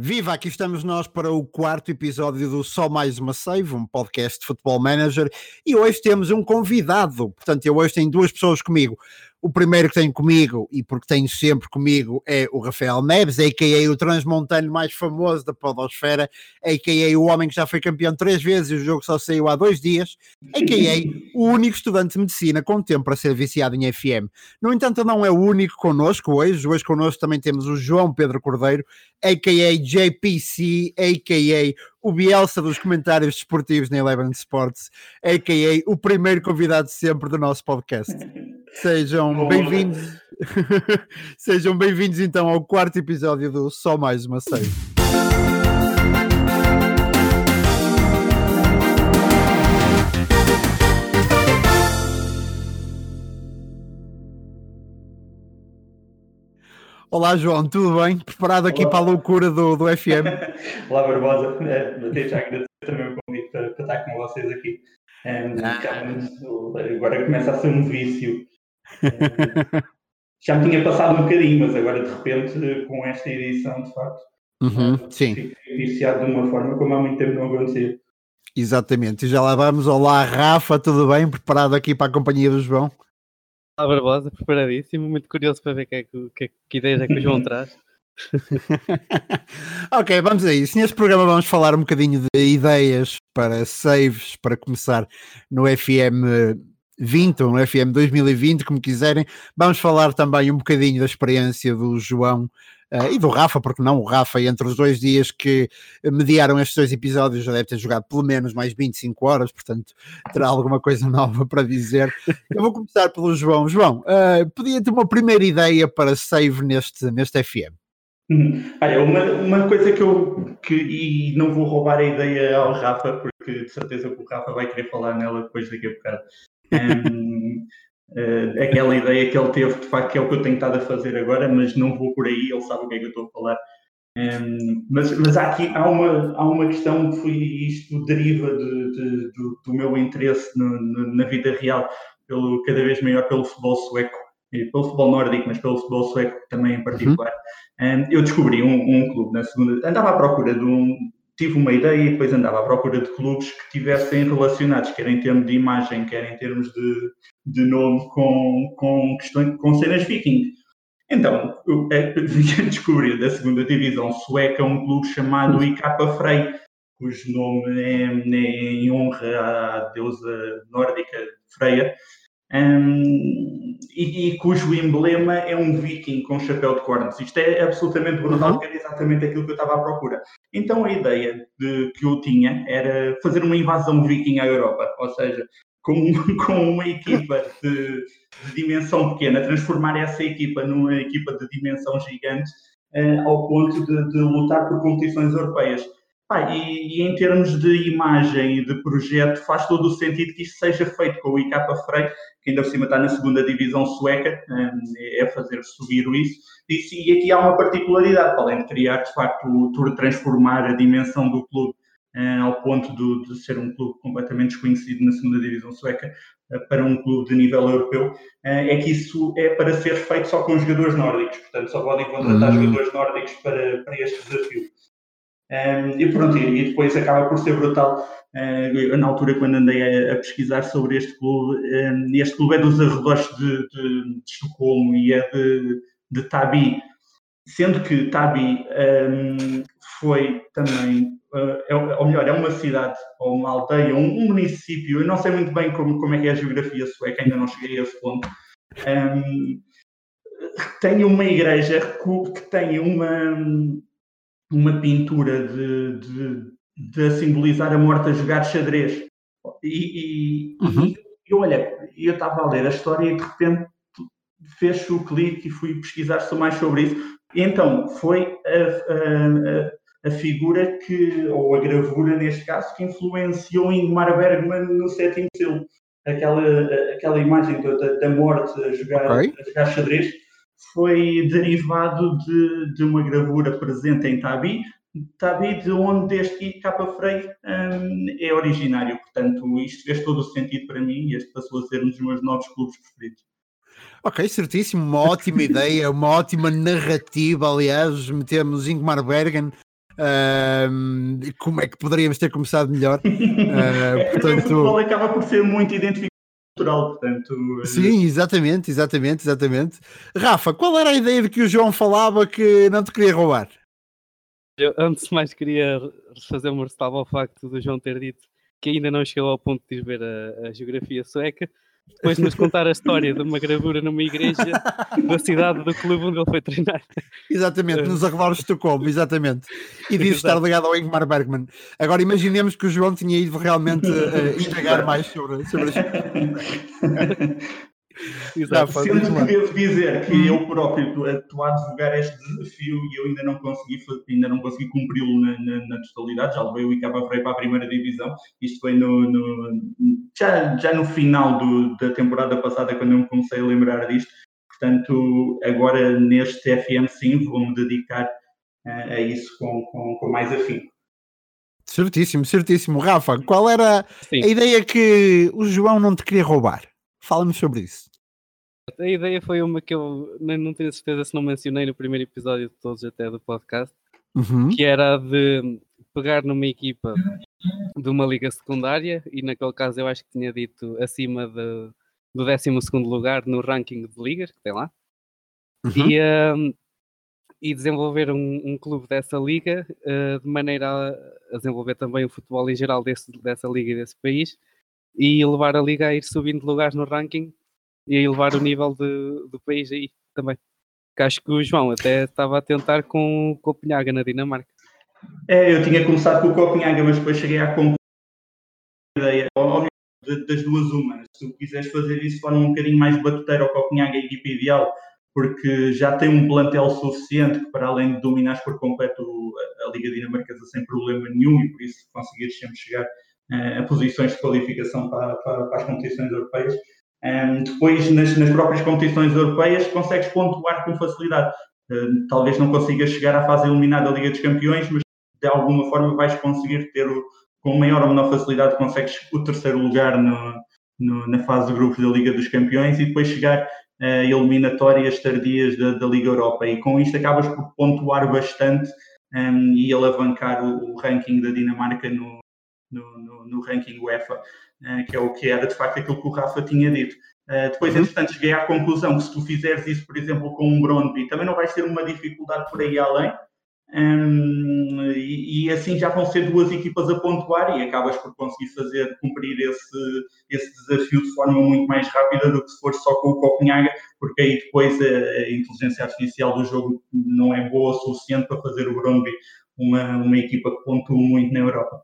Viva, aqui estamos nós para o quarto episódio do Só Mais Uma Save, um podcast de Futebol Manager, e hoje temos um convidado, portanto eu hoje tenho duas pessoas comigo, o primeiro que tenho comigo, e porque tenho sempre comigo, é o Rafael Neves, a.k.a. o transmontano mais famoso da podosfera, a.k.a. o homem que já foi campeão três vezes e o jogo só saiu há dois dias, a.k.a. o único estudante de medicina com tempo para ser viciado em FM. No entanto, não é o único connosco hoje, hoje connosco também temos o João Pedro Cordeiro, a.k.a. JPC, a.k.a. o Bielsa dos comentários desportivos na Eleven Sports, a.k.a. o primeiro convidado sempre do nosso podcast. Sejam bem-vindos. Sejam bem-vindos então ao quarto episódio do Só Mais uma Save. Olá João, tudo bem? Preparado aqui Olá. para a loucura do, do FM? Olá Barbosa, é, já agradecer também o convite para, para estar com vocês aqui. Um, ah. Agora começa a ser um vício já me tinha passado um bocadinho, mas agora de repente, com esta edição, de facto, uhum, sim. iniciado de uma forma como há muito tempo não acontecia. Exatamente, e já lá vamos. Olá, Rafa, tudo bem? Preparado aqui para a companhia do João? Olá, Barbosa, preparadíssimo, muito curioso para ver que, é que, que, que ideias é que o João traz. ok, vamos a isso. Neste programa vamos falar um bocadinho de ideias para saves para começar no FM 20 ou no FM 2020, como quiserem. Vamos falar também um bocadinho da experiência do João uh, e do Rafa, porque não o Rafa, entre os dois dias que mediaram estes dois episódios, já deve ter jogado pelo menos mais 25 horas, portanto terá alguma coisa nova para dizer. Eu vou começar pelo João. João, uh, podia ter uma primeira ideia para save neste, neste FM? Uhum. Olha, uma, uma coisa que eu que, e não vou roubar a ideia ao Rafa, porque de certeza que o Rafa vai querer falar nela depois daqui a bocado. Um, uh, aquela ideia que ele teve, de facto, que é o que eu tenho estado a fazer agora, mas não vou por aí, ele sabe o que é que eu estou a falar. Um, mas mas há aqui há uma, há uma questão que foi, isto deriva de, de, do, do, meu interesse no, no, na vida real, pelo, cada vez maior pelo futebol sueco, e pelo futebol nórdico, mas pelo futebol sueco também em particular. Uhum. Um, eu descobri um, um, clube na segunda, andava à procura de um, tive uma ideia e depois andava à procura de clubes que tivessem relacionados, quer em termos de imagem, quer em termos de, de nome, com, com, questões, com cenas viking. Então, eu, é, vim a descobrir da segunda divisão sueca um clube chamado IK Frey, cujo nome é, é em honra à deusa nórdica Freya, um, e, e, cujo emblema é um viking com chapéu de cornos. Isto é absolutamente brutal, uhum. porque era exatamente aquilo que eu estava à procura. Então a ideia de, que eu tinha era fazer uma invasão viking à Europa, ou seja, com, com uma equipa de, de, dimensão pequena, transformar essa equipa numa equipa de dimensão gigante, uh, ao ponto de, de lutar por competições europeias. E, e, em termos de imagem e de projeto, faz todo o sentido que isto seja feito com o IK Frey, que ainda por cima está na segunda divisão sueca, hum, é fazer subir isso. E, e aqui há uma particularidade, além de criar, de facto, o transformar a dimensão do clube hum, ao ponto de, de, ser um clube completamente desconhecido na segunda divisão sueca hum, para um clube de nível europeu, é que isso é para ser feito só com jogadores nórdicos, portanto só podem contratar uhum. jogadores nórdicos para, para este desafio. Um, e pronto, e depois acaba por ser brutal. Uh, na altura, quando andei a, a, pesquisar sobre este clube, um, este clube é dos arredores de, de, de Estocolmo e é de, de Tabi, sendo que Tabi um, foi também, uh, é, ou melhor, é uma cidade ou uma aldeia, um, um, município, eu não sei muito bem como, como é que é a geografia sueca, ainda não cheguei a esse ponto. Um, tem uma igreja que tem uma uma pintura de, de, de simbolizar a morte a jogar xadrez. E, e, uhum. e olha, eu estava a ler a história e de repente fez o clique e fui pesquisar mais sobre isso. Então, foi a, a, a, figura que, ou a gravura neste caso, que influenciou Ingmar Bergman no sétimo selo. Aquela, aquela imagem da, da morte a jogar, okay. a jogar xadrez foi derivado de, de uma gravura presente em Tabi, Tabi de onde este capa freio um, é originário. Portanto, isto fez todo o sentido para mim e este passou a ser um dos meus novos clubes preferidos. Ok, certíssimo, uma ótima ideia, uma ótima narrativa. Aliás, metemos Ingmar Bergen Uh, como é que poderíamos ter começado melhor? Uh, portanto... o futebol acaba por ser muito identificado cultural, portanto. Sim, exatamente, exatamente, exatamente. Rafa, qual era a ideia de que o João falava que não te queria roubar? Eu, antes de mais, queria fazer uma ressalva ao facto do João ter dito que ainda não chegou ao ponto de ir ver a, a geografia sueca depois de nos contar a história de uma gravura numa igreja da cidade do clube onde ele foi treinar. Exatamente, nos arredores de Estocolmo, exatamente. E diz estar ligado ao Ingmar Bergman. Agora imaginemos que o João tinha ido realmente uh, indagar mais sobre, sobre Exato. Sendo que devo dizer que eu próprio estou a advogar este desafio e eu ainda não consegui, ainda não consegui cumpri-lo na, na, na, totalidade. Já levei o Icaba Freire para a primeira divisão. Isto foi no, no já, já no final do, da temporada passada, quando eu me comecei a lembrar disto. Portanto, agora neste FM sim, vou-me dedicar a, a isso com, com, com mais afinco. Certíssimo, certíssimo. Rafa, qual era Sim. a ideia que o João não te queria roubar? Fala-me sobre isso. A ideia foi uma que eu nem, não tenho certeza se não mencionei no primeiro episódio de todos até do podcast, uhum. que era de pegar numa equipa de uma liga secundária e naquele caso eu acho que tinha dito acima de, do 12 lugar no ranking de ligas que tem lá uhum. e, um, e desenvolver um, um, clube dessa liga uh, de maneira a, a, desenvolver também o futebol em geral desse, dessa liga e desse país e levar a liga a ir subindo de lugares no ranking e a elevar o nível de, do país aí também. Que acho que o João até estava a tentar com o Copenhaga na Dinamarca. É, eu tinha começado com o Copenhaga, mas depois cheguei à conclusão ideia, das duas uma. Se tu quiseres fazer isso forma um bocadinho mais batuteira, o Copenhaga a equipa ideal, porque já tem um plantel suficiente que, para além de dominares por completo a Liga Dinamarquesa sem problema nenhum, e por isso conseguires sempre chegar a posições de qualificação para, para, para as competições europeias. Um, depois, nas, nas, próprias competições europeias, consegues pontuar com facilidade. Uh, talvez não consigas chegar à fase eliminada da Liga dos Campeões, mas de alguma forma vais conseguir ter, o, com maior ou menor facilidade, consegues o terceiro lugar no, no, na fase de grupos da Liga dos Campeões e depois chegar a eliminatórias tardias da, da Liga Europa. E com isto acabas por pontuar bastante um, e alavancar o, o ranking da Dinamarca no, no, no, no ranking UEFA, uh, que é o que era de facto aquilo que o Rafa tinha dito. Uh, depois, uhum. entretanto, cheguei à conclusão que se tu fizeres isso, por exemplo, com um Brondby, também não vais ter uma dificuldade por aí além. Um, e, e, assim já vão ser duas equipas a pontuar e acabas por conseguir fazer cumprir esse, esse desafio de forma muito mais rápida do que se for só com o Copenhaga, porque aí depois a, a inteligência artificial do jogo não é boa o suficiente para fazer o Brondby uma, uma equipa que pontua muito na Europa.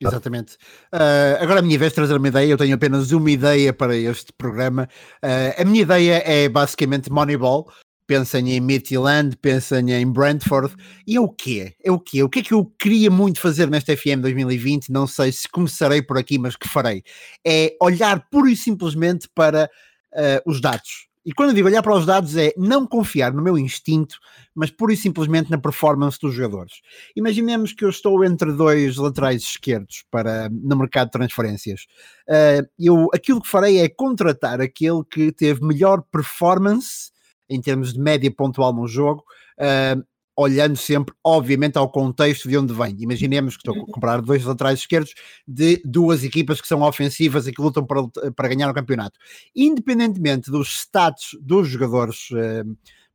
Exatamente. Uh, agora a minha vez de trazer uma ideia, eu tenho apenas uma ideia para este programa. Uh, a minha ideia é basicamente Moneyball. Pensem em Midtjylland, pensem em Brentford. E é o quê? É o quê? O que é que eu queria muito fazer nesta FM 2020? Não sei se começarei por aqui, mas que farei. É olhar pura e simplesmente para uh, os dados e quando eu digo olhar para os dados é não confiar no meu instinto, mas pura e simplesmente na performance dos jogadores. Imaginemos que eu estou entre dois laterais esquerdos para, no mercado de transferências. Uh, eu, aquilo que farei é contratar aquele que teve melhor performance em termos de média pontual no jogo, uh, olhando sempre, obviamente, ao contexto de onde vem. Imaginemos que estou a comprar dois laterais esquerdos de duas equipas que são ofensivas e que lutam para, para ganhar o campeonato. Independentemente dos status dos jogadores, eh,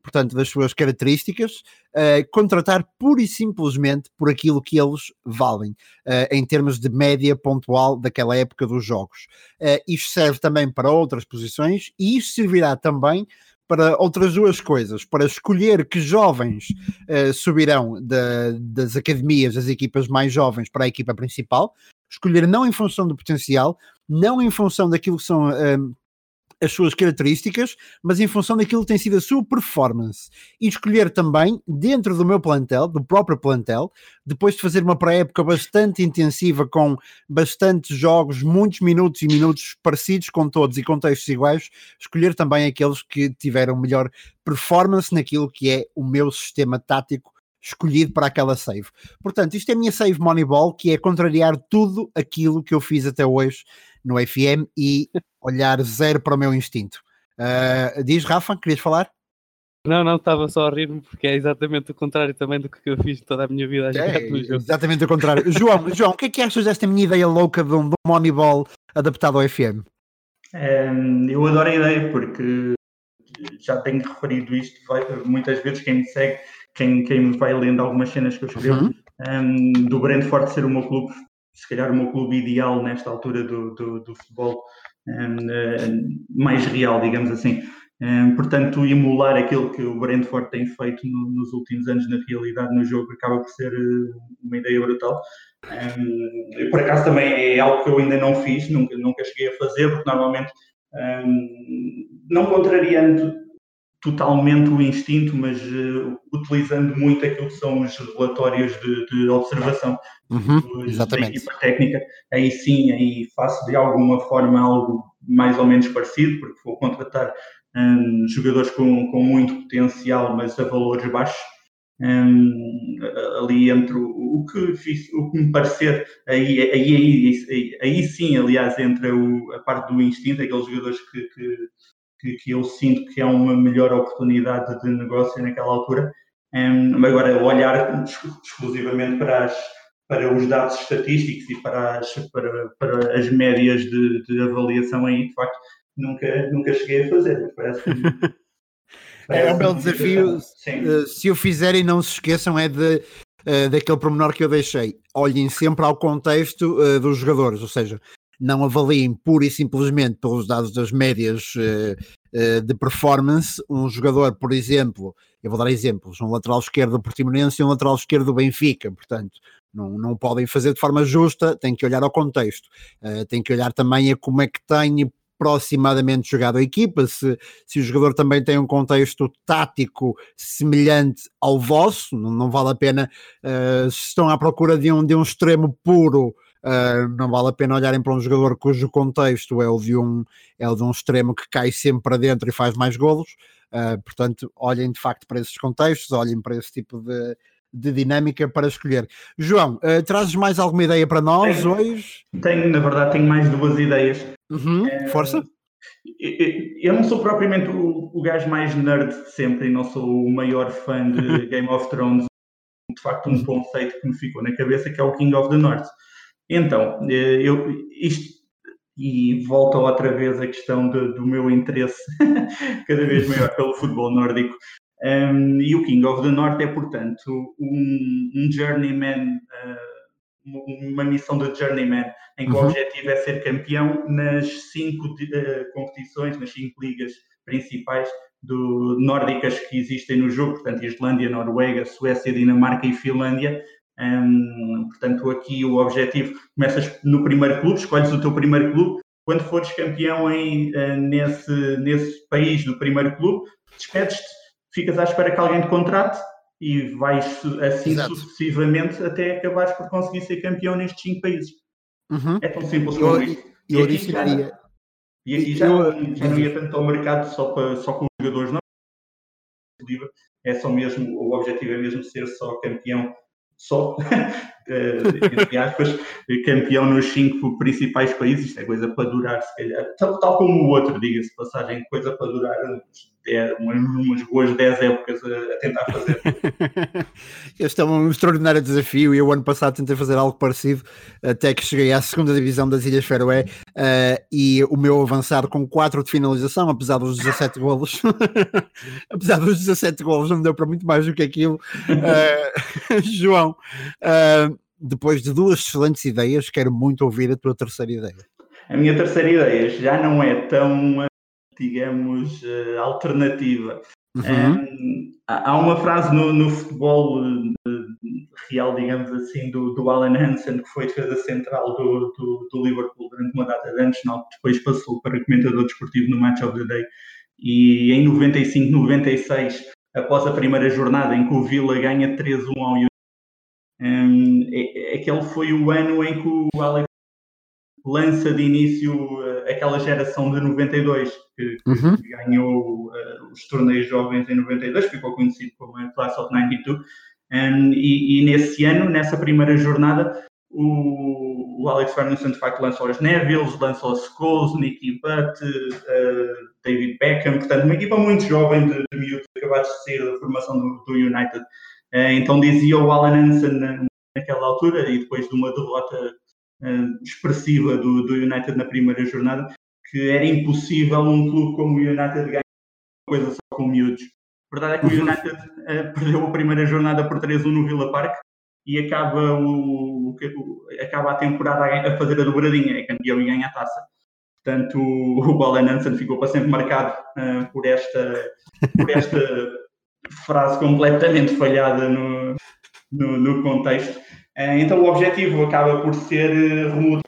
portanto, das suas características, eh, contratar pura e simplesmente por aquilo que eles valem, eh, em termos de média pontual daquela época dos jogos. isto serve também para outras posições e isto servirá também para outras duas coisas, para escolher que jovens uh, subirão das academias, das equipas mais jovens para a equipa principal, escolher não em função do potencial, não em função daquilo que são uh, as suas características, mas em função daquilo que tem sido a sua performance. E escolher também, dentro do meu plantel, do próprio plantel, depois de fazer uma pré-época bastante intensiva, com bastantes jogos, muitos minutos e minutos parecidos com todos e contextos iguais, escolher também aqueles que tiveram melhor performance naquilo que é o meu sistema tático escolhido para aquela save. Portanto, isto é a minha save Moneyball, que é contrariar tudo aquilo que eu fiz até hoje no FM e olhar zero para o meu instinto. Uh, diz, Rafa, querias falar? Não, não, estava só a rir-me porque é exatamente o contrário também do que eu fiz toda a minha vida a é. Exatamente o contrário. João, João, o que é que achas desta minha ideia louca de um, de um Moneyball adaptado ao FM? Um, eu adoro a ideia porque já tenho referido isto muitas vezes. Quem me segue, quem, quem me vai lendo algumas cenas que eu escrevo, uhum. um, do Brentford ser o meu clube, se calhar o meu clube ideal nesta altura do, do, do futebol um, mais real, digamos assim. Um, portanto, emular aquilo que o Brentford tem feito no, nos últimos anos na realidade no jogo acaba por ser uma ideia brutal. Por acaso também é algo que eu ainda não fiz, nunca, nunca cheguei a fazer, porque normalmente não contrariando totalmente o instinto, mas uh, utilizando muito aquilo que são os relatórios de, de observação. Uhum, dos, da equipa técnica, aí sim, aí faço de alguma forma algo mais ou menos parecido, porque vou contratar um, jogadores com, com muito potencial, mas a valores baixos, um, ali entre o, o, que, o que me parecer, aí, aí, aí, aí, sim, aliás, entre o, a parte do instinto, aqueles jogadores que, que, que, que, eu sinto que é uma melhor oportunidade de negócio naquela altura. Um, agora, olhar exclusivamente para, as, para os dados estatísticos e para as, para, para as médias de, de avaliação aí, de facto, nunca, nunca cheguei a fazer, mas parece que É um belo desafio. Uh, se o fizerem, não se esqueçam, é de, uh, daquele pormenor que eu deixei. Olhem sempre ao contexto uh, dos jogadores, ou seja, não avaliem pura e simplesmente pelos dados das médias de performance. Um jogador, por exemplo, eu vou dar exemplos, um lateral esquerdo do Portimonense e um lateral esquerdo do Benfica, portanto, não, não podem fazer de forma justa, tem que olhar ao contexto, uh, tem que olhar também a como é que tem aproximadamente jogado a equipa, se, se o jogador também tem um contexto tático semelhante ao vosso, não, não vale a pena, uh, se estão à procura de um, de um extremo puro, Uh, não vale a pena olharem para um jogador cujo contexto é o de um, é o de um extremo que cai sempre para dentro e faz mais golos. Uh, portanto, olhem de facto para esses contextos, olhem para esse tipo de, de dinâmica para escolher. João, uh, trazes mais alguma ideia para nós tenho, hoje? Tenho, na verdade, tenho mais duas ideias. Uhum, é, força. Eu não sou propriamente o, o gajo mais nerd de sempre e não sou o maior fã de Game of Thrones. De facto, um conceito que me ficou na cabeça que é o King of the North. Então, eh, eu, isto, e volta outra vez a questão de, do meu interesse cada vez maior pelo futebol nórdico. Um, e o King of the North é, portanto, um, um journeyman, uh, uma missão de journeyman, em que uhum. o objetivo é ser campeão nas cinco uh, competições, nas cinco ligas principais do, nórdicas que existem no jogo, portanto, Islândia, Noruega, Suécia, Dinamarca e Finlândia. Um, portanto, aqui o objetivo, começas no primeiro clube, escolhes o teu primeiro clube, quando fores campeão em, uh, nesse, nesse país do primeiro clube, despedes-te ficas à espera que alguém te contrate e vais assim Exato. sucessivamente até acabares por conseguir ser campeão nestes cinco países. Uhum. É tão simples como isso. E, aqui já, e aqui já, eu, já não ia tanto ao mercado só, para, só com os jogadores, não. É só mesmo, o objetivo é mesmo ser só campeão só, entre aspas, campeão nos cinco principais países. Isto é coisa para durar, se calhar, tal, tal como o outro, diga-se passagem, coisa para durar umas, umas boas 10 épocas a, a tentar fazer. este é um extraordinário desafio e eu ano passado tentei fazer algo parecido até que cheguei à segunda divisão das Ilhas Faroé uh, e o meu avançado com 4 de finalização, apesar dos 17 golos apesar dos 17 golos não me deu para muito mais do que aquilo uh, João depois de duas excelentes ideias quero muito ouvir a tua terceira ideia a minha terceira ideia já não é tão digamos, uh, alternativa. Uhum. Um, há uma frase no, no futebol uh, real, digamos assim, do, do Alan Hansen, que foi defesa central do, do, do, Liverpool durante uma data de anos, não, depois passou para comentador desportivo no Match of the Day. E em 95, 96, após a primeira jornada em que o Villa ganha 3-1 ao Um, aquele foi o ano em que o Alex lança de início uh, aquela geração de 92 que, que uhum. ganhou uh, os torneios jovens em 92, ficou conhecido como a Class of 92. Um, e, e, nesse ano, nessa primeira jornada, o, o Alex Ferguson de facto lançou os Nevilles, lançou os Scholes, Nicky Butt, uh, David Beckham, portanto, uma equipa muito jovem de, de miúdos acabados de sair da formação do, do United. Uh, então dizia o Alan Hansen naquela altura, e depois de uma derrota uh, expressiva do, do United na primeira jornada, que era impossível um clube como o United ganhar coisa só com miúdos. A verdade é que o uhum. United uh, perdeu a primeira jornada por 3-1 no Villa Park e acaba, o, o, acaba a temporada a, fazer a dobradinha, é campeão e ganha a taça. Portanto, o, o Alan Hansen ficou para sempre marcado uh, por, esta, por esta frase completamente falhada no, no, no contexto. Uh, então, o objetivo acaba por ser remodelar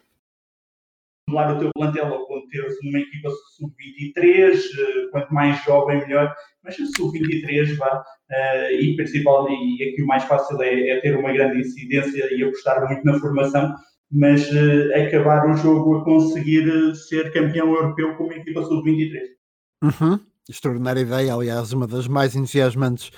o teu plantel ponto de teres uma equipa sub-23, uh, quanto mais jovem melhor, mas sub-23 vá, e principalmente, e aqui o mais fácil é, é, ter uma grande incidência e apostar muito na formação, mas acabar o jogo a conseguir ser campeão europeu com uma equipa sub-23. Uhum. Extraordinária ideia, aliás, uma das mais entusiasmantes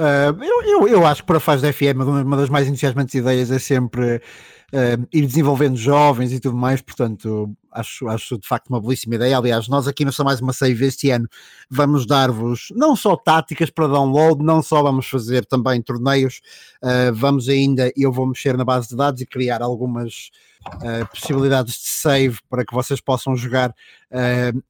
Uh, eu, eu, eu, acho que para a fase da FM uma das mais entusiasmantes ideias é sempre uh, ir desenvolvendo jovens e tudo mais, portanto acho, acho de facto uma belíssima ideia. Aliás, nós aqui no Só Mais Uma Save este ano vamos dar-vos não só táticas para download, não só vamos fazer também torneios, uh, vamos ainda, eu vou mexer na base de dados e criar algumas possibilidades de save para que vocês possam jogar,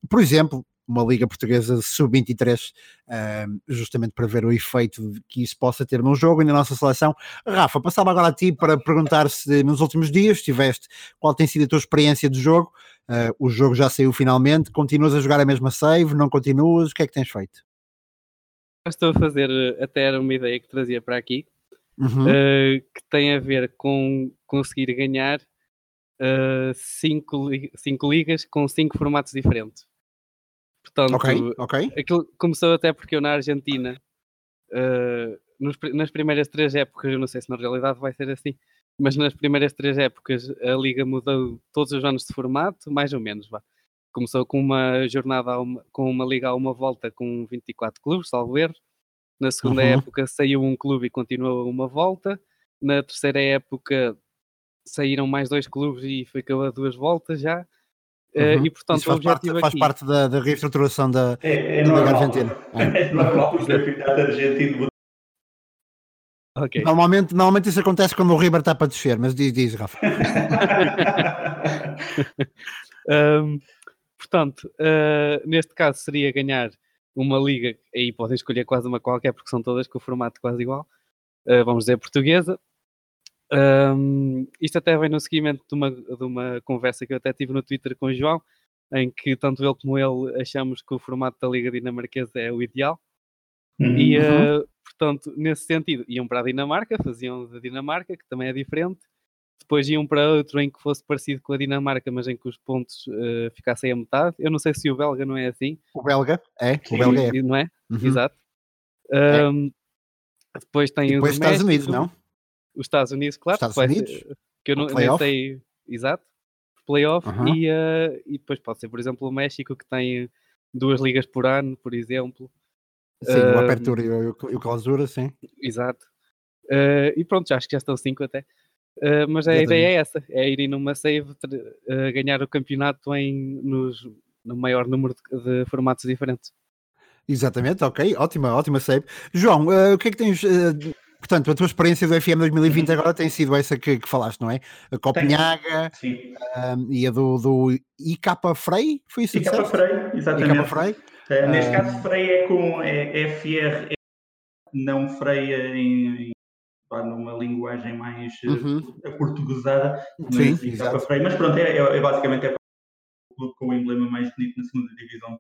por exemplo, uma Liga Portuguesa Sub-23, uh, justamente para ver o efeito que isso possa ter num jogo e na nossa seleção. Rafa, passava agora a ti para perguntar se nos últimos dias tiveste qual tem sido a tua experiência de jogo. Uh, o jogo já saiu finalmente, continuas a jogar a mesma save, não continuas? O que é que tens feito? Estou a fazer até uma ideia que trazia para aqui, uhum. uh, que tem a ver com conseguir ganhar uh, cinco, cinco ligas com cinco formatos diferentes. Portanto, okay, okay. aquilo começou até porque eu na Argentina, uh, nos, nas primeiras três épocas, eu não sei se na realidade vai ser assim, mas nas primeiras três épocas a liga mudou todos os anos de formato, mais ou menos, vá. Começou com uma jornada, uma, com uma liga a uma volta com 24 clubes, salvo erro. Na segunda uhum. época saiu um clube e continuou uma volta. Na terceira época saíram mais dois clubes e ficou a duas voltas já. Eh, uhum. e portanto Isso faz parte, faz aqui... parte da, da reestruturação da, é, é da Liga Argentina. É, normal. Okay. Normalmente, normalmente isso acontece quando o River está para descer, mas diz, diz Rafa. um, portanto, uh, neste caso seria ganhar uma liga, aí podem escolher quase uma qualquer, porque são todas com o formato quase igual. Uh, vamos dizer portuguesa, um, isto até vem no seguimento de uma, de uma conversa que eu até tive no Twitter com o João, em que tanto ele como ele achamos que o formato da Liga Dinamarquesa é o ideal. Uhum. E, uh, portanto, nesse sentido, iam para a Dinamarca, faziam da Dinamarca, que também é diferente. Depois iam para outro em que fosse parecido com a Dinamarca, mas em que os pontos uh, ficassem a metade. Eu não sei se o belga não é assim. O belga é, o belga é. Não é? Uhum. Exato. Um, é. Depois tem depois os Estados Unidos, não? Os Estados Unidos, claro. Estados Unidos? Ser, que eu não, nem sei exato. Playoff uhum. e, uh, e depois pode ser, por exemplo, o México que tem duas ligas por ano, por exemplo. Sim, uh, o Apertura e o, o Clausura, sim. Exato. Uh, e pronto, já acho que já estão cinco até. Uh, mas a ideia é essa, é irem numa save, uh, ganhar o campeonato em, nos, no maior número de, de, formatos diferentes. Exatamente, ok, ótima, ótima save. João, uh, o que é que tens Portanto, a tua experiência do FM 2020 uhum. agora tem sido essa que, que falaste, não é? A Copenhaga um, e a do, do IK Frei, foi isso? IK Frei, exatamente. IK Frei. Uh, neste um, caso, Frei é com é, FR, não Freia em, em numa linguagem mais eh, uhum. aportuguesada, Sim, mas, mas pronto, é, é, é basicamente é o clube com o emblema mais bonito na segunda divisão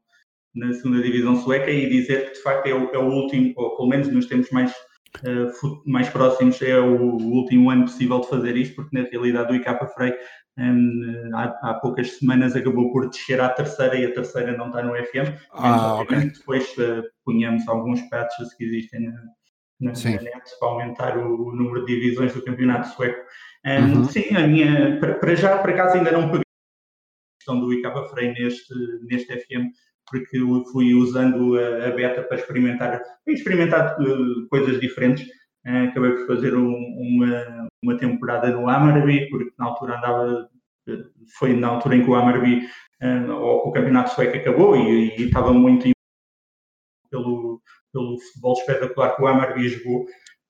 na segunda divisão sueca e dizer que de facto é o, é o último, ou pelo menos nos tempos mais uh, mais próximos é o último ano possível de fazer isto, porque na realidade o ICAPA Frei um, há, há, poucas semanas acabou por descer à terceira e a terceira não está no FM. Ah, okay. Depois uh, punhamos alguns patches que existem na, na, na net para aumentar o, o, número de divisões do campeonato sueco. Um, uhum. Sim, a minha, para, para já, por acaso ainda não peguei a questão do ICAPA Frei neste, neste FM, porque eu fui usando a, beta para experimentar, experimentar uh, coisas diferentes. uh, acabei por fazer um, uma, uma temporada no Amarby, porque na altura andava, foi na altura em que o Amarby, o campeonato sueco acabou e, e estava muito pelo, pelo futebol espetacular que o Amarby jogou.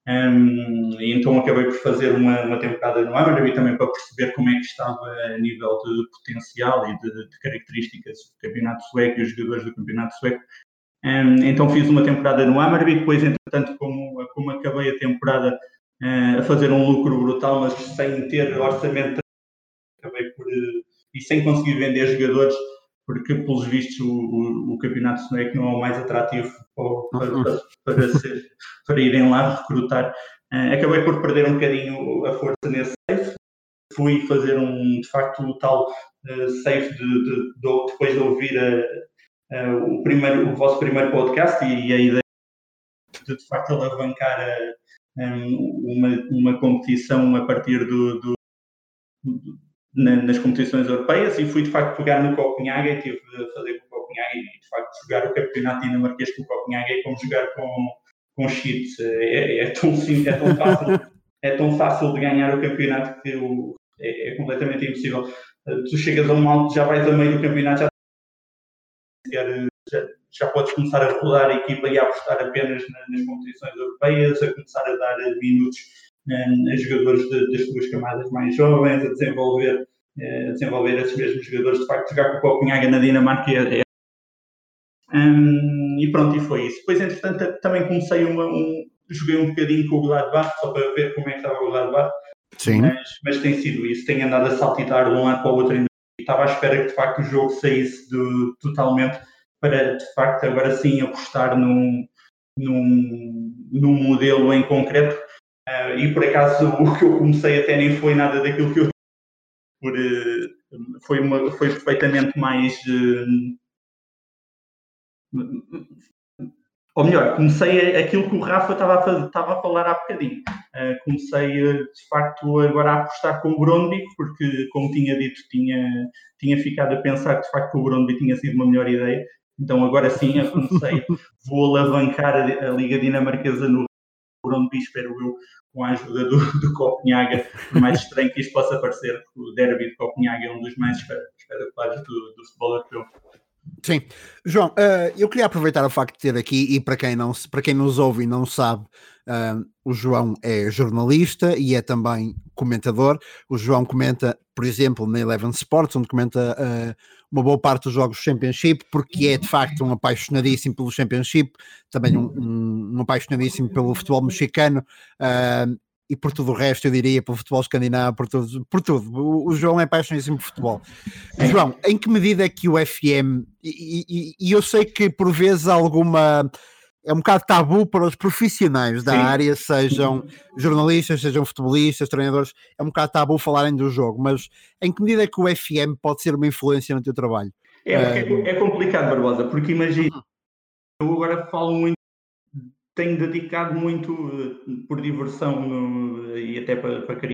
Um, e então acabei por fazer uma, uma temporada no Amarby também para perceber como é que estava a nível de potencial e de, de características do campeonato sueco e os jogadores do campeonato sueco. Um, então fiz uma temporada no Amarby, depois entretanto como, como acabei a temporada uh, a fazer um lucro brutal, mas sem ter orçamento, acabei por, uh, e sem conseguir vender jogadores, porque, pelos vistos, o, o, o campeonato sueco não é o mais atrativo para, para, para, ser, para irem lá recrutar. Uh, acabei por perder um bocadinho a força nesse safe. Fui fazer um, de facto, o tal uh, safe de, de, de, depois de ouvir a, a, o, primeiro, o vosso primeiro podcast e, e a ideia de, de facto, alavancar a, um, uma, uma competição a partir do, do, do na, nas competições europeias e fui de facto pegar no Copenhague e tive de fazer com o Copenhague e de facto jogar o campeonato dinamarquês com o Copenhague é como jogar com, com cheats. É, é, tão simples, é tão fácil, é tão fácil de ganhar o campeonato que o, é, é, completamente impossível. Tu chegas a um alto, já vais a meio do campeonato, já, já, já podes começar a rodar a equipa e a apostar apenas nas, nas competições europeias, a começar a dar minutos a jogadores de, das suas camadas mais jovens, a desenvolver, eh, a desenvolver esses mesmos jogadores. De facto, jogar com o Copenhaga na Dinamarca é. Um, e pronto, e foi isso. Depois, entretanto, também comecei uma, um, joguei um bocadinho com o Gladbach, só para ver como é que estava o Gladbach. Sim. Mas, mas tem sido isso, tenho andado a saltitar de um lado para o outro. Estava à espera que de facto o jogo saísse de, totalmente para de facto agora sim apostar num, num, num modelo em concreto Uh, e por acaso o que eu comecei até nem foi nada daquilo que eu por, uh, foi, uma, foi perfeitamente mais uh, ou melhor, comecei aquilo que o Rafa estava a, fazer, estava a falar há bocadinho. comecei de facto agora a apostar com o Brondby, porque como tinha dito, tinha, tinha ficado a pensar que de facto o Brondby tinha sido uma melhor ideia. Então agora sim eu comecei, vou alavancar a, a Liga Dinamarquesa no Brondby, espero eu, com a ajuda do, do Copenhaga, por mais estranho que isto possa parecer, o derby de Copenhaga é um dos mais espetaculares do, do futebol europeu. Sim. João, uh, eu queria aproveitar o facto de ter aqui, e para quem, não, para quem nos ouve e não sabe, uh, o João é jornalista e é também comentador. O João comenta, por exemplo, na Eleven Sports, onde comenta uh, uma boa parte dos jogos do Championship, porque é de facto um apaixonadíssimo pelo Championship, também um, um, um apaixonadíssimo pelo futebol mexicano. Uh, e por tudo o resto, eu diria, pelo futebol escandinavo, por tudo. Por tudo. O, o João é apaixonadíssimo por futebol. João, em que medida é que o FM, e, e, e, eu sei que por vezes alguma. É um bocado tabu para os profissionais da Sim. área, sejam jornalistas, sejam futebolistas, treinadores, é um bocado tabu falarem do jogo, mas em que medida é que o FM pode ser uma influência no teu trabalho? É, é, é complicado, Barbosa, porque imagina, uhum. eu agora falo muito tenho dedicado muito uh, por diversão no, e até para, para criar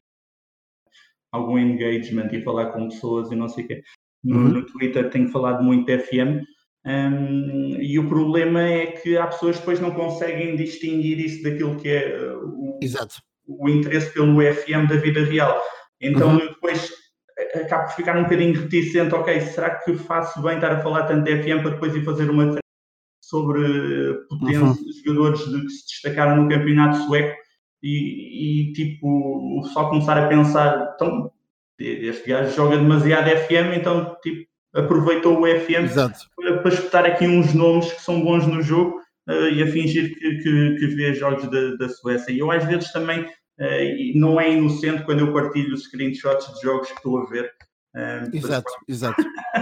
algum engagement e falar com pessoas e não sei o quê. No, uhum. no Twitter tenho falado muito de FM um, e o problema é que há pessoas que depois não conseguem distinguir isso daquilo que é uh, o, o, interesse pelo FM da vida real. Então uhum. depois acabo por ficar um bocadinho reticente, ok, será que faço bem estar a falar tanto de FM para depois ir fazer uma sobre potentes uhum. jogadores de, que se destacaram no campeonato sueco e, e, tipo só começar a pensar então este gajo joga demasiado FM então tipo aproveitou o FM para, para escutar aqui uns nomes que são bons no jogo uh, e a fingir que, que, que vê jogos da, da Suécia e eu às vezes também uh, não é inocente quando eu partilho os screenshots de jogos que estou a ver um, exato, exato.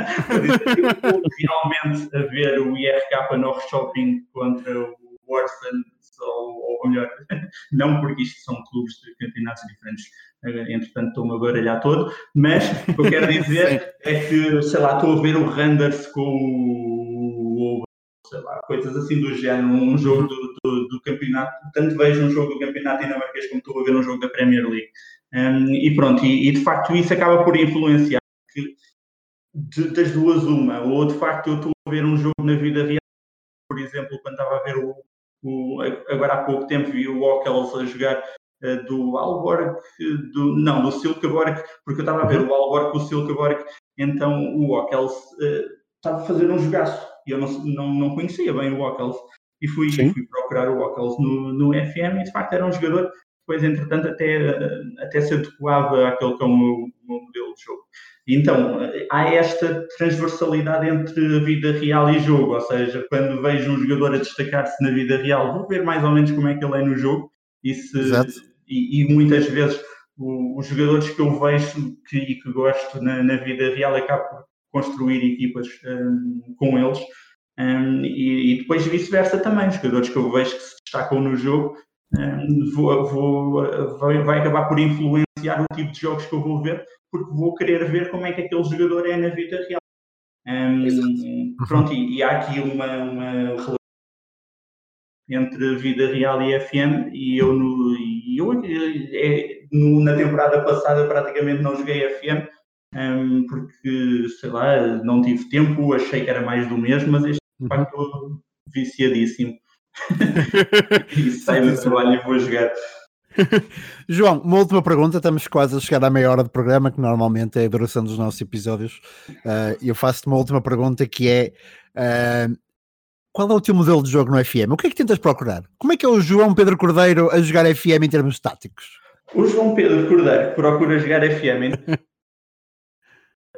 realmente a ver o IRK no shopping contra o Warson, ou, ou melhor, não porque isto são clubes de campeonatos diferentes, eh, entretanto estou-me a baralhar todo, mas o que eu quero dizer é que, sei lá, estou a ver o Randers com o, sei lá, coisas assim do género, um jogo do, do, do, campeonato, tanto vejo um jogo do campeonato dinamarquês como estou a ver um jogo da Premier League. Um, e pronto, e, e, de facto isso acaba por influenciar que de, das duas uma, ou de facto eu estou a ver um jogo na vida real, por exemplo, quando estava a ver o, o, agora há pouco tempo vi o Ockels a jogar uh, do Alborg, do, não, do Silkeborg, porque eu estava a ver uhum. o Alborg com o Silkeborg, então o Ockels uh, estava a fazer um jogaço e eu não, não, não conhecia bem o Ockels e fui, fui procurar o Ockels no, no FM e de facto era um jogador depois, entretanto, até, até se adequava àquele que é o meu modelo de jogo. Então, há esta transversalidade entre a vida real e jogo, ou seja, quando vejo um jogador a destacar-se na vida real, vou ver mais ou menos como é que ele é no jogo e, se, e, e, muitas vezes o, os jogadores que eu vejo que, e que gosto na, na vida real acabo por construir equipas um, com eles um, e, e, depois vice-versa também, os jogadores que eu vejo que se destacam no jogo vou, vou, vai, vai acabar por influenciar o tipo de jogos que eu vou ver, porque vou querer ver como é que aquele jogador é na vida real. Um, pronto, e, e, há aqui uma, uma relação entre vida real e FM e eu, no, e eu é, no, na temporada passada praticamente não joguei FM um, porque, sei lá, não tive tempo, achei que era mais do mesmo, mas este de facto viciadíssimo. e saio do trabalho e vou jogar. João, uma última pergunta. Estamos quase a chegar à meia hora de programa, que normalmente é a duração dos nossos episódios. Uh, eu faço-te uma última pergunta que é: uh, qual é o teu modelo de jogo no FM? O que é que tentas procurar? Como é que é o João Pedro Cordeiro a jogar FM em termos táticos? O João Pedro Cordeiro procura jogar FM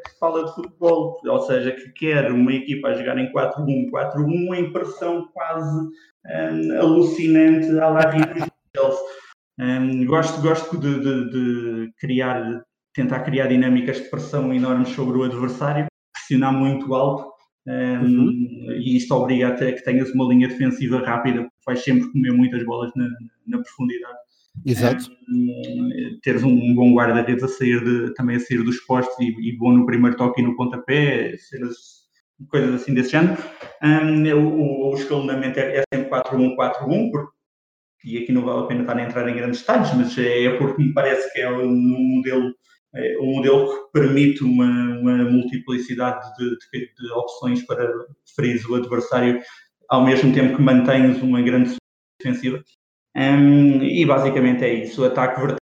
que fala de futebol, ou seja, que quer uma equipa a jogar em 4-1, 4-1 em pressão quase um, alucinante à la Chelsea. Um, gosto gosto de, de, de, criar, tentar criar dinâmicas de pressão enormes sobre o adversário, pressionar muito alto, um, uhum. e isto obriga até que tenhas uma linha defensiva rápida, porque vais sempre comer muitas bolas na, na profundidade. Exato. Um, teres um, um bom guarda-redes a sair de, também a sair dos postos e, e, bom no primeiro toque e no pontapé, coisas assim desse género. Um, o, o, escalonamento é, é sempre 4-1-4-1, e aqui não vale a pena estar a entrar em grandes detalhes, mas é, é porque me parece que é um modelo, é um modelo que permite uma, uma multiplicidade de, de, de opções para ferir o adversário, ao mesmo tempo que mantens uma grande defensiva. Um, e basicamente é isso: o ataque vertical,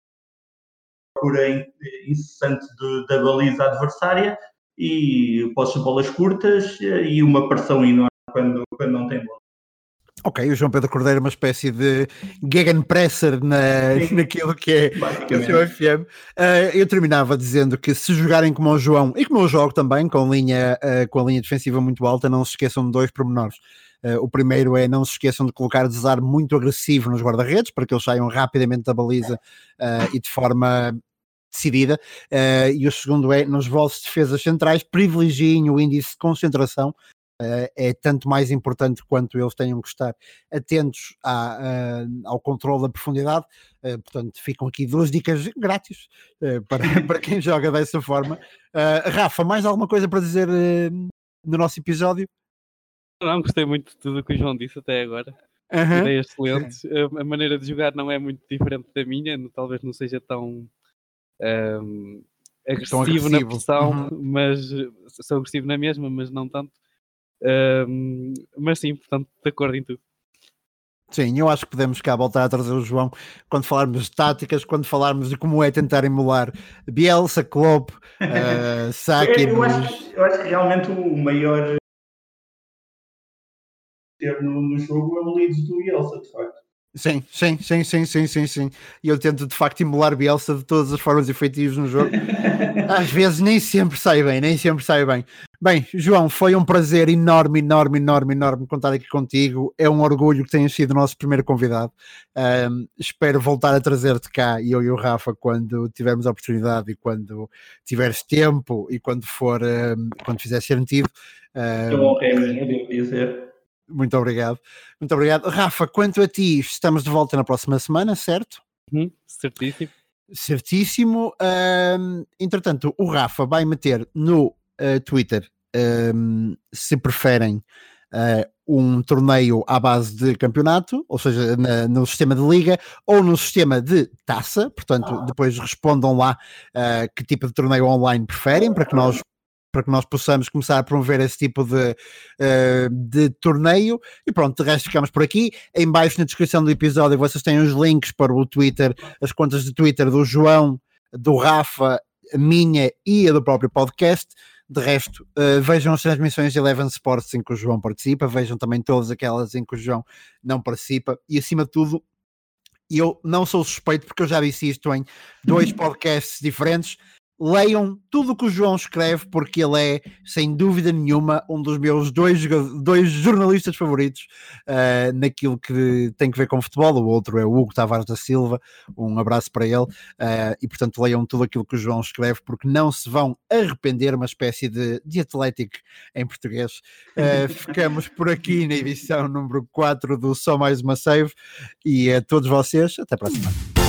procura incessante de, da baliza adversária e posses de bolas curtas e uma pressão enorme quando, quando não tem bola. Ok, o João Pedro Cordeiro é uma espécie de gegenpresser na, naquilo que é o seu FM. Uh, ah, eu terminava dizendo que se jogarem como o João, e como eu jogo também, com, linha, uh, com a linha defensiva muito alta, não se esqueçam de dois pormenores. Uh, o primeiro é não se esqueçam de colocar desarme muito agressivo nos guarda-redes para que eles saiam rapidamente da baliza uh, e de forma decidida. Uh, e o segundo é nos vossos defesas centrais privilegiem o índice de concentração. É tanto mais importante quanto eles tenham que estar atentos à, ao controle da profundidade. portanto, ficam aqui duas dicas grátis para, para quem joga dessa forma. Rafa, mais alguma coisa para dizer no nosso episódio? Não, gostei muito de tudo o que o João disse até agora. Uhum. Ideias excelentes. A, maneira de jogar não é muito diferente da minha, talvez não seja tão, um, agressivo, agressivo, na pressão, uhum. mas sou agressivo na mesma, mas não tanto. Um, mas sim, portanto, de acordo em tudo. Sim, eu acho que podemos cá voltar a trazer o João quando falarmos de táticas, quando falarmos de como é tentar emular Bielsa, Klopp, uh, Saki. Eu, eu, acho, eu acho que realmente o maior ter no, no jogo é o Leeds do Bielsa, de facto. Sim, sim, sim, sim, sim, sim, sim. E eu tento de facto emular Bielsa de todas as formas efetivas no jogo. Às vezes nem sempre sai bem, nem sempre sai bem. Bem, João, foi um prazer enorme, enorme, enorme, enorme contar aqui contigo. É um orgulho que tenhas sido o nosso primeiro convidado. Um, espero voltar a trazer-te cá, eu e o Rafa, quando tivermos a oportunidade e quando tiveres tempo e quando for, um, quando fizer sentido. Um, honra é minha, devo dizer. Muito obrigado. Muito obrigado. Rafa, quanto a ti, estamos de volta na próxima semana, certo? Hum, certíssimo. Certíssimo. Um, entretanto, o Rafa vai meter no uh, Twitter, um, se preferem, uh, um torneio à base de campeonato, ou seja, na, no sistema de liga ou no sistema de taça. Portanto, depois respondam lá uh, que tipo de torneio online preferem para que nós para que nós possamos começar a promover esse tipo de, uh, de torneio. E pronto, de resto ficamos por aqui. Em baixo na descrição do episódio vocês têm os links para o Twitter, as contas de Twitter do João, do Rafa, minha e a do próprio podcast. De resto, uh, vejam as transmissões de Eleven Sports em que o João participa, vejam também todas aquelas em que o João não participa e, acima de tudo, eu não sou suspeito porque eu já disse isto em dois podcasts diferentes leiam tudo o que o João escreve, porque ele é, sem dúvida nenhuma, um dos meus dois, dois jornalistas favoritos uh, naquilo que tem que ver com futebol. O outro é o Hugo Tavares da Silva, um abraço para ele. Uh, e portanto, leiam tudo aquilo que o João escreve, porque não se vão arrepender. Uma espécie de, de Atlético em português. Uh, ficamos por aqui na edição número 4 do Só Mais Uma Save. E a todos vocês, até para a semana.